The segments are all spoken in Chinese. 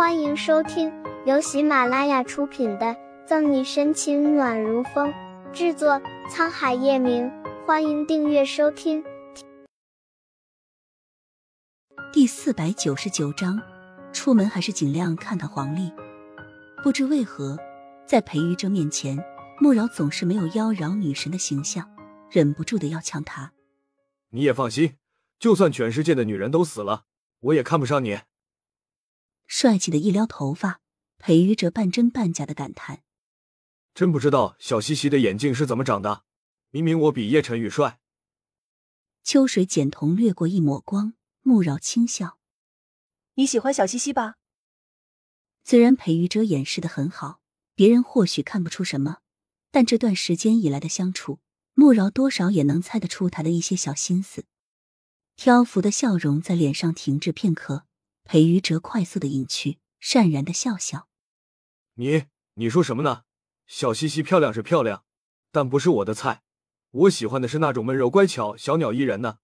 欢迎收听由喜马拉雅出品的《赠你深情暖如风》，制作沧海夜明。欢迎订阅收听。第四百九十九章，出门还是尽量看看黄历。不知为何，在裴玉哲面前，穆饶总是没有妖娆女神的形象，忍不住的要呛他。你也放心，就算全世界的女人都死了，我也看不上你。帅气的一撩头发，裴于哲半真半假的感叹：“真不知道小西西的眼睛是怎么长的，明明我比叶晨宇帅。”秋水简瞳掠过一抹光，慕饶轻笑：“你喜欢小西西吧？”虽然裴于哲掩饰的很好，别人或许看不出什么，但这段时间以来的相处，慕饶多少也能猜得出他的一些小心思。漂浮的笑容在脸上停滞片刻。裴于哲快速的隐去，善然的笑笑：“你你说什么呢？小西西漂亮是漂亮，但不是我的菜。我喜欢的是那种温柔乖巧、小鸟依人的。”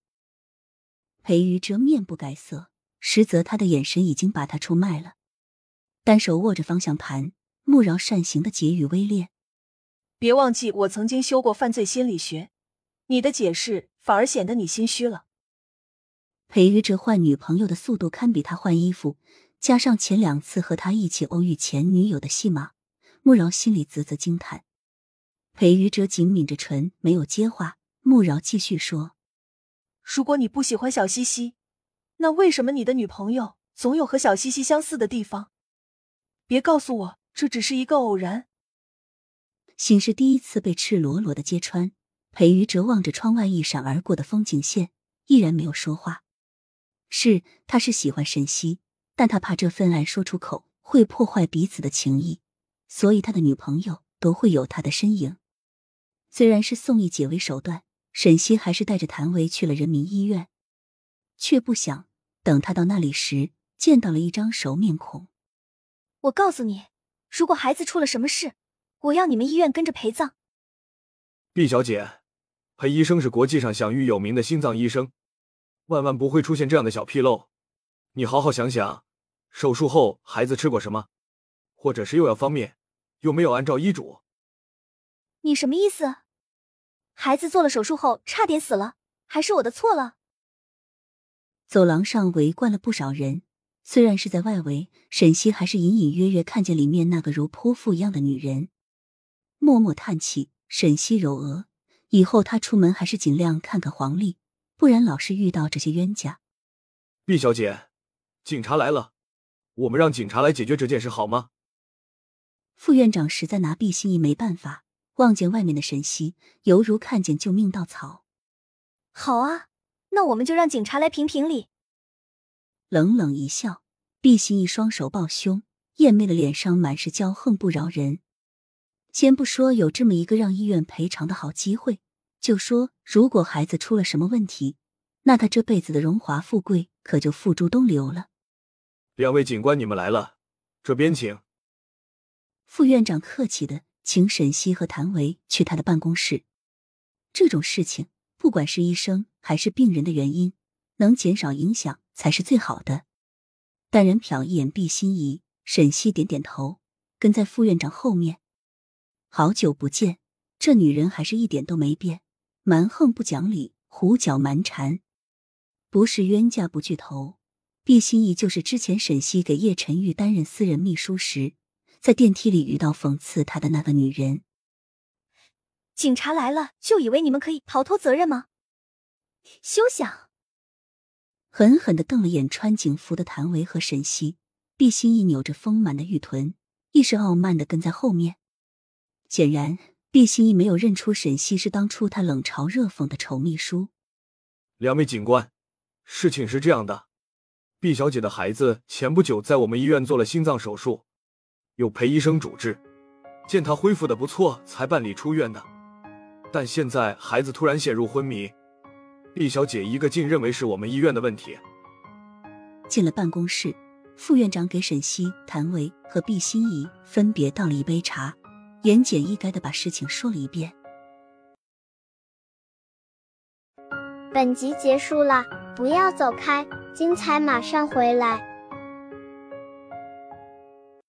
裴于哲面不改色，实则他的眼神已经把他出卖了。单手握着方向盘，穆饶善行的结语微练：“别忘记，我曾经修过犯罪心理学，你的解释反而显得你心虚了。”裴于哲换女朋友的速度堪比他换衣服，加上前两次和他一起偶遇前女友的戏码，穆饶心里啧啧惊叹。裴于哲紧抿着唇，没有接话。穆饶继续说：“如果你不喜欢小西西，那为什么你的女朋友总有和小西西相似的地方？别告诉我这只是一个偶然。”心是第一次被赤裸裸的揭穿，裴于哲望着窗外一闪而过的风景线，依然没有说话。是，他是喜欢沈西，但他怕这份爱说出口会破坏彼此的情谊，所以他的女朋友都会有他的身影。虽然是宋义解围手段，沈西还是带着谭维去了人民医院，却不想等他到那里时，见到了一张熟面孔。我告诉你，如果孩子出了什么事，我要你们医院跟着陪葬。毕小姐，裴医生是国际上享誉有名的心脏医生。万万不会出现这样的小纰漏，你好好想想，手术后孩子吃过什么，或者是又要方面，有没有按照医嘱？你什么意思？孩子做了手术后差点死了，还是我的错了？走廊上围观了不少人，虽然是在外围，沈西还是隐隐约约看见里面那个如泼妇一样的女人，默默叹气。沈西揉额，以后她出门还是尽量看看黄历。不然老是遇到这些冤家。毕小姐，警察来了，我们让警察来解决这件事好吗？副院长实在拿毕心怡没办法，望见外面的沈西，犹如看见救命稻草。好啊，那我们就让警察来评评理。冷冷一笑，毕心怡双手抱胸，艳媚的脸上满是骄横不饶人。先不说有这么一个让医院赔偿的好机会。就说，如果孩子出了什么问题，那他这辈子的荣华富贵可就付诸东流了。两位警官，你们来了，这边请。副院长客气的请沈西和谭维去他的办公室。这种事情，不管是医生还是病人的原因，能减少影响才是最好的。但人瞟一眼毕心怡，沈西点点头，跟在副院长后面。好久不见，这女人还是一点都没变。蛮横不讲理，胡搅蛮缠，不是冤家不聚头。毕心怡就是之前沈西给叶晨玉担任私人秘书时，在电梯里遇到讽刺他的那个女人。警察来了，就以为你们可以逃脱责任吗？休想！狠狠的瞪了眼穿警服的谭维和沈西。毕心怡扭着丰满的玉臀，一时傲慢的跟在后面，显然。毕心怡没有认出沈西是当初他冷嘲热讽的丑秘书。两位警官，事情是这样的，毕小姐的孩子前不久在我们医院做了心脏手术，有裴医生主治，见她恢复的不错，才办理出院的。但现在孩子突然陷入昏迷，毕小姐一个劲认为是我们医院的问题。进了办公室，副院长给沈西、谭维和毕心怡分别倒了一杯茶。言简意赅的把事情说了一遍。本集结束了，不要走开，精彩马上回来。